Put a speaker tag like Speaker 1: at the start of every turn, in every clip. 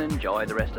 Speaker 1: and enjoy the rest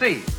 Speaker 2: see.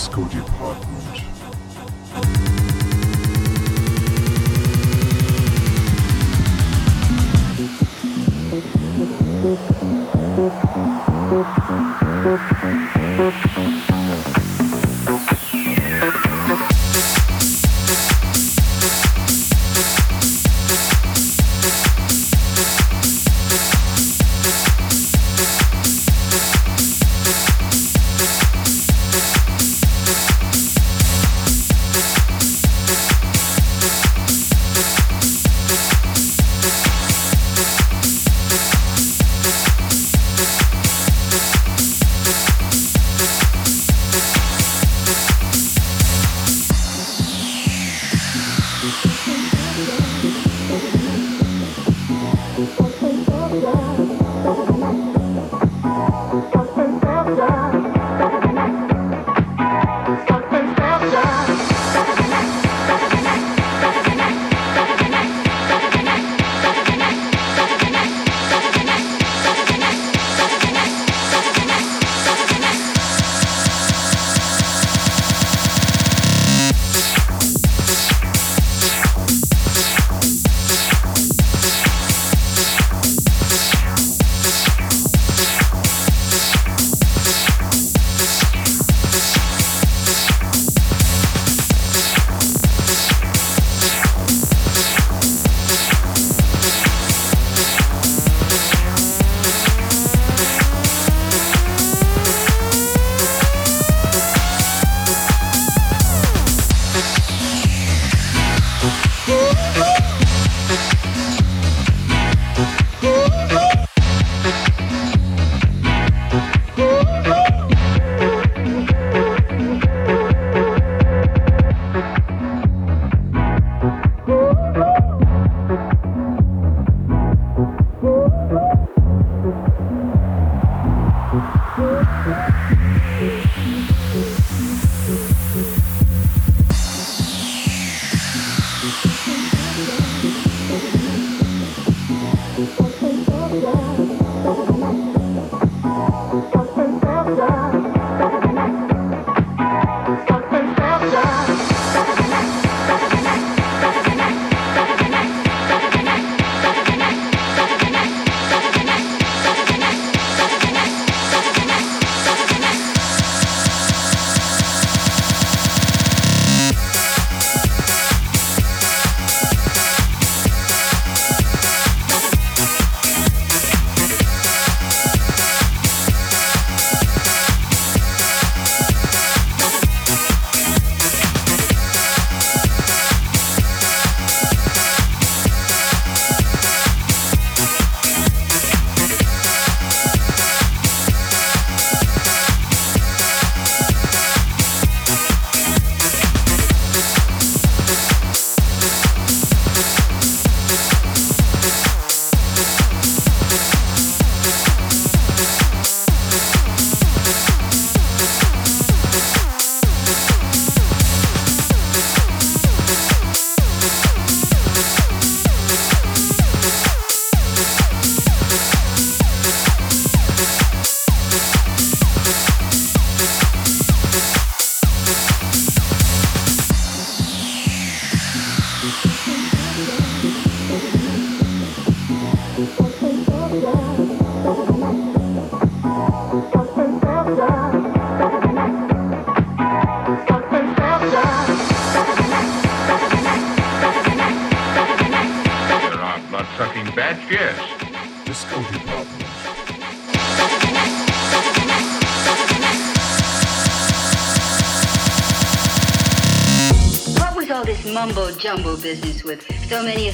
Speaker 3: disco department.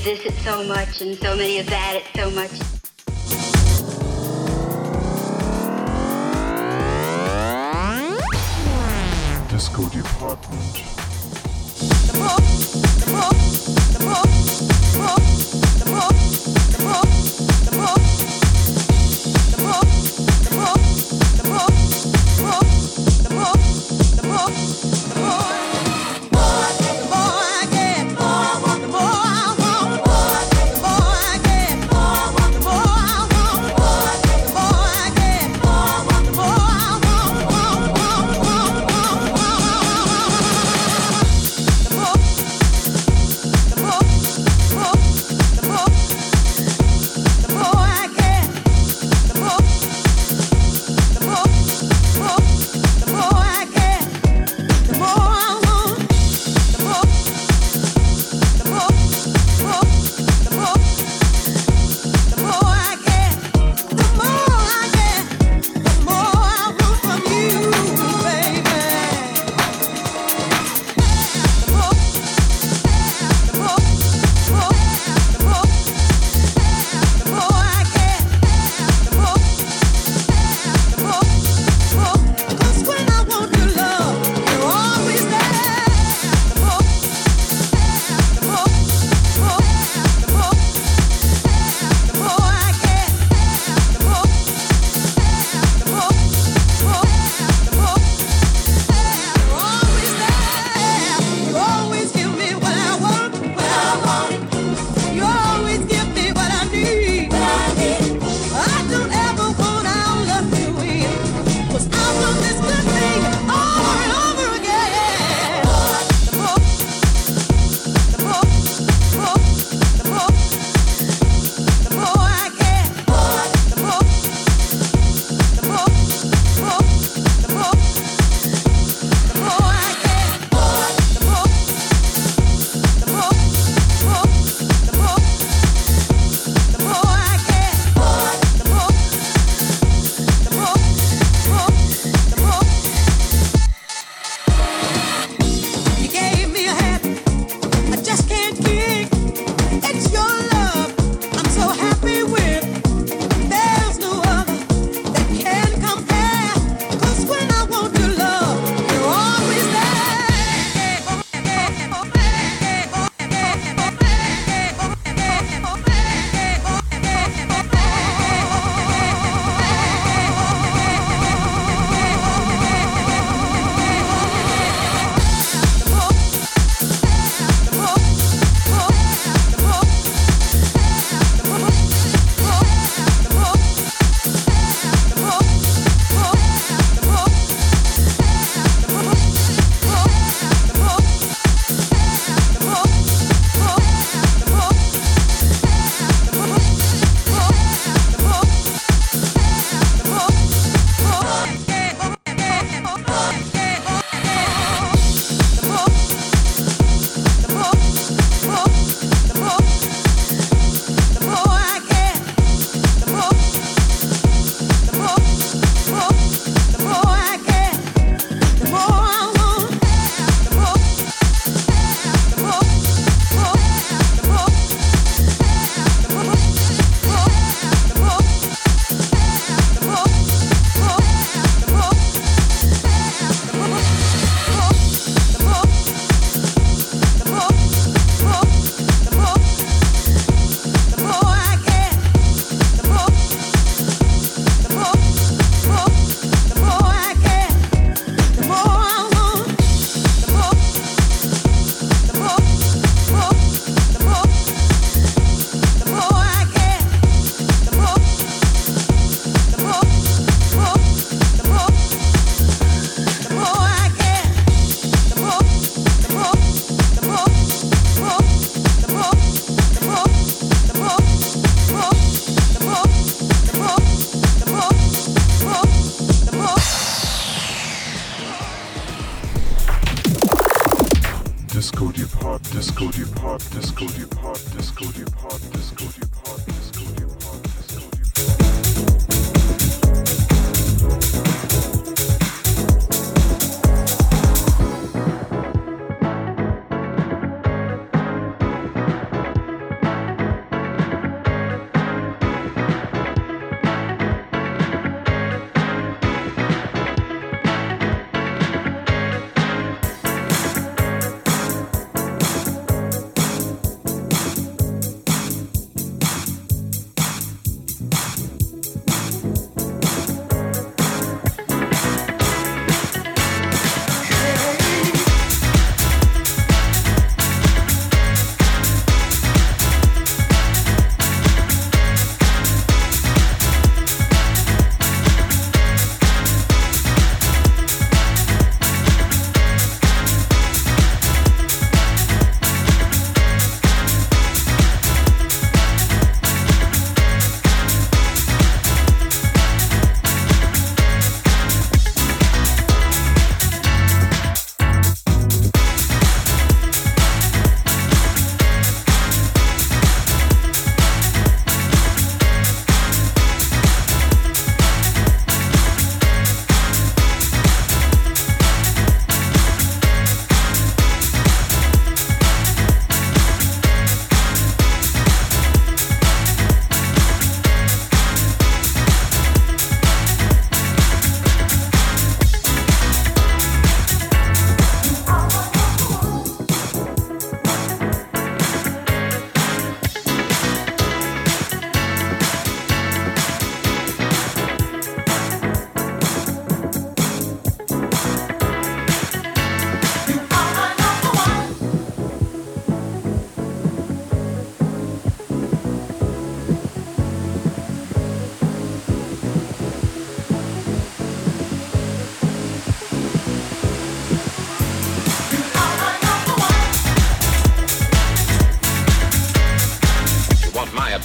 Speaker 4: This it's so much and so many of that it's so much.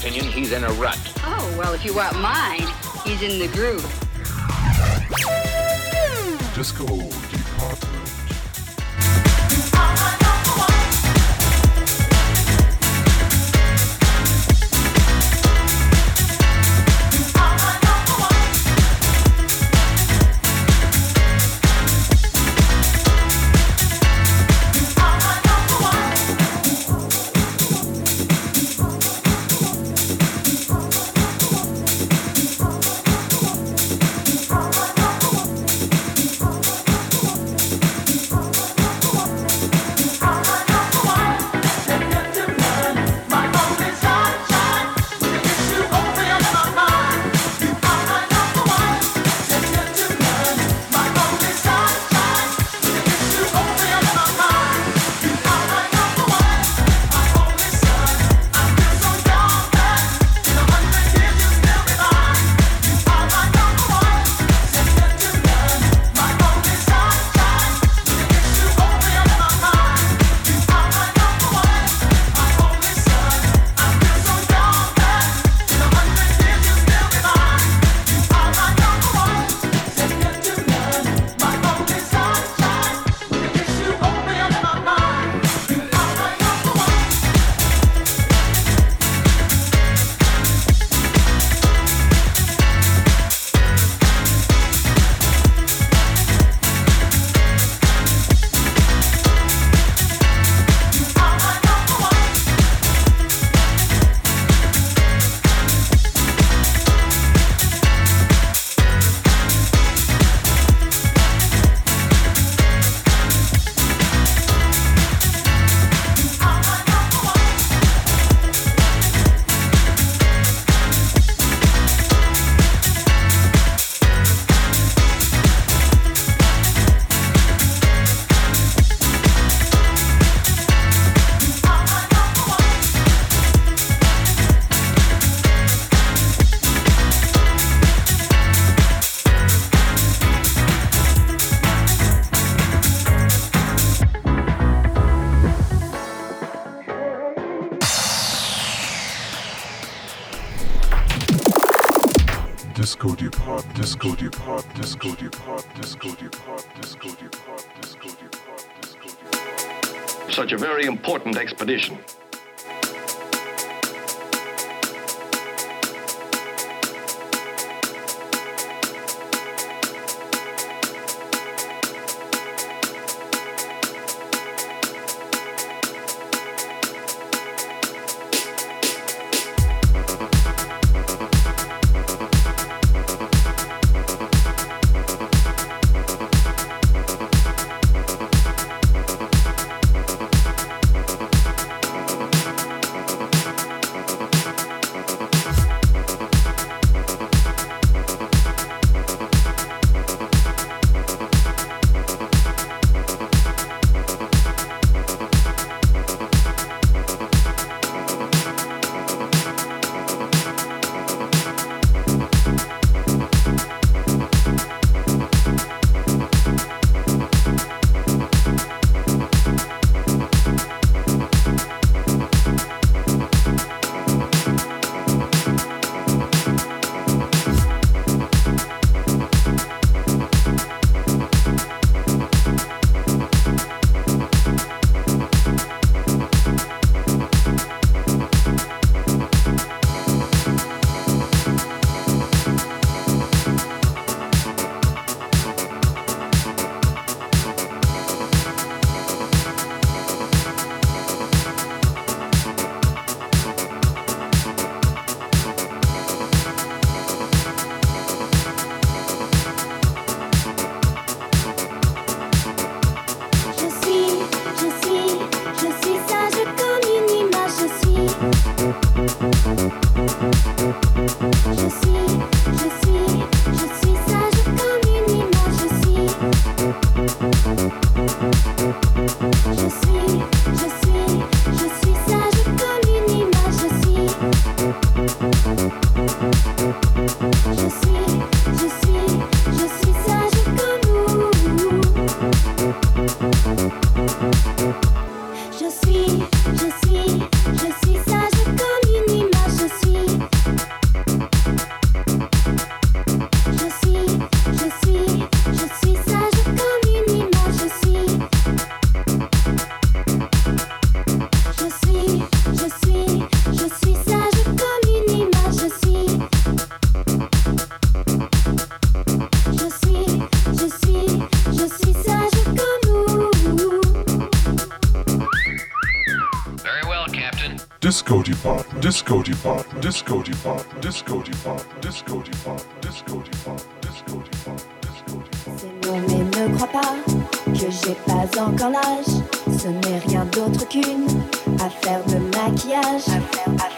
Speaker 5: Opinion, he's in a rut.
Speaker 6: Oh, well, if you want mine, he's in the groove.
Speaker 1: Disco department. Uh-huh. Disco Department, Disco Department, Disco Department, Disco Department, Disco Department, Disco Department, Disco Department.
Speaker 7: Non mais ne crois pas que j'ai pas encore l'âge. Ce n'est rien d'autre qu'une affaire de maquillage. Affaire, affaire,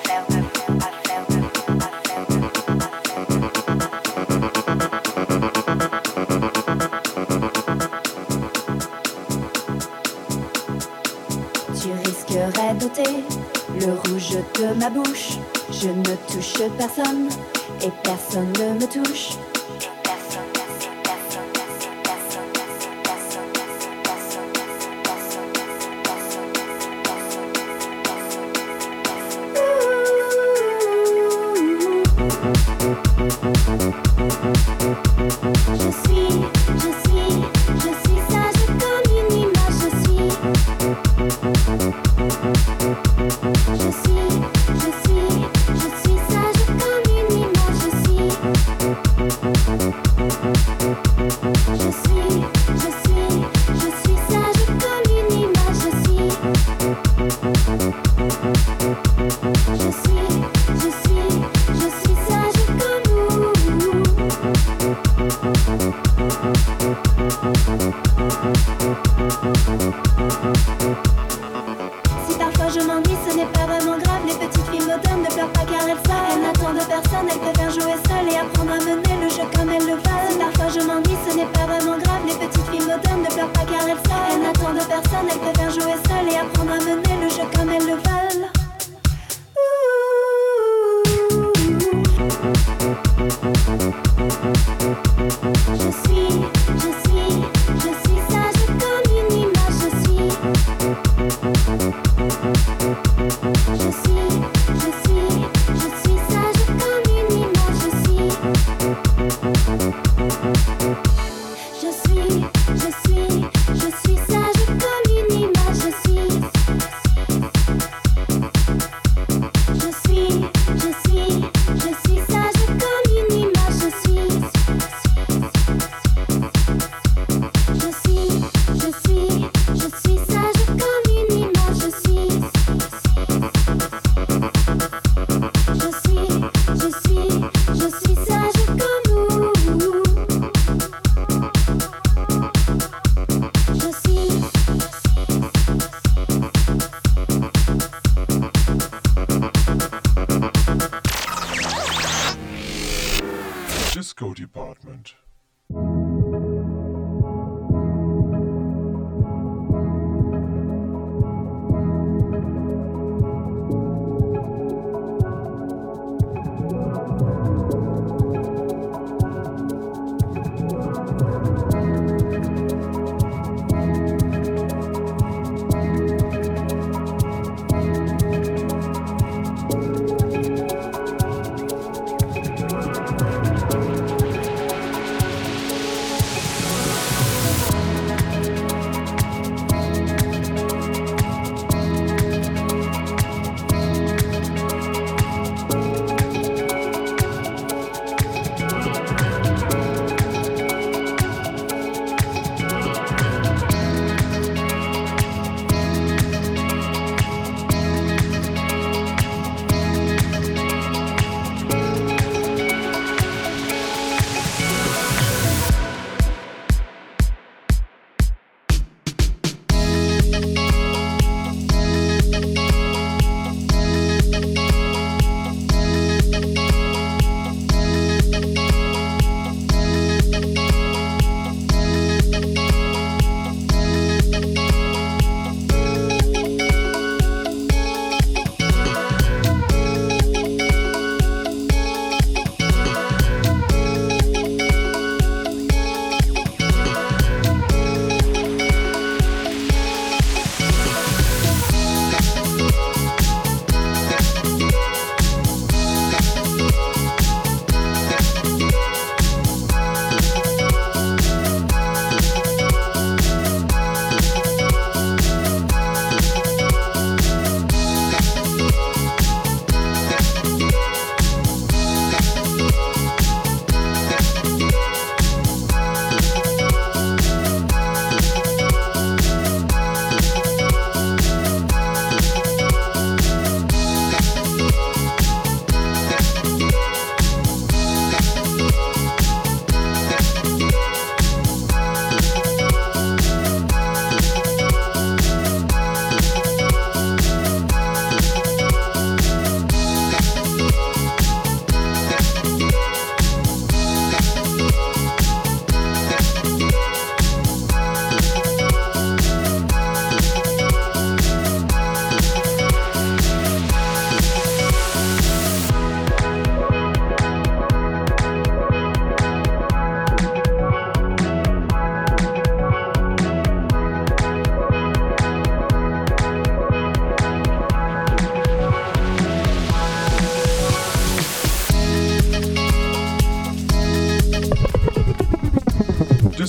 Speaker 7: rouge de ma bouche. Je ne touche personne et personne ne me touche.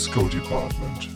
Speaker 1: Disco Department.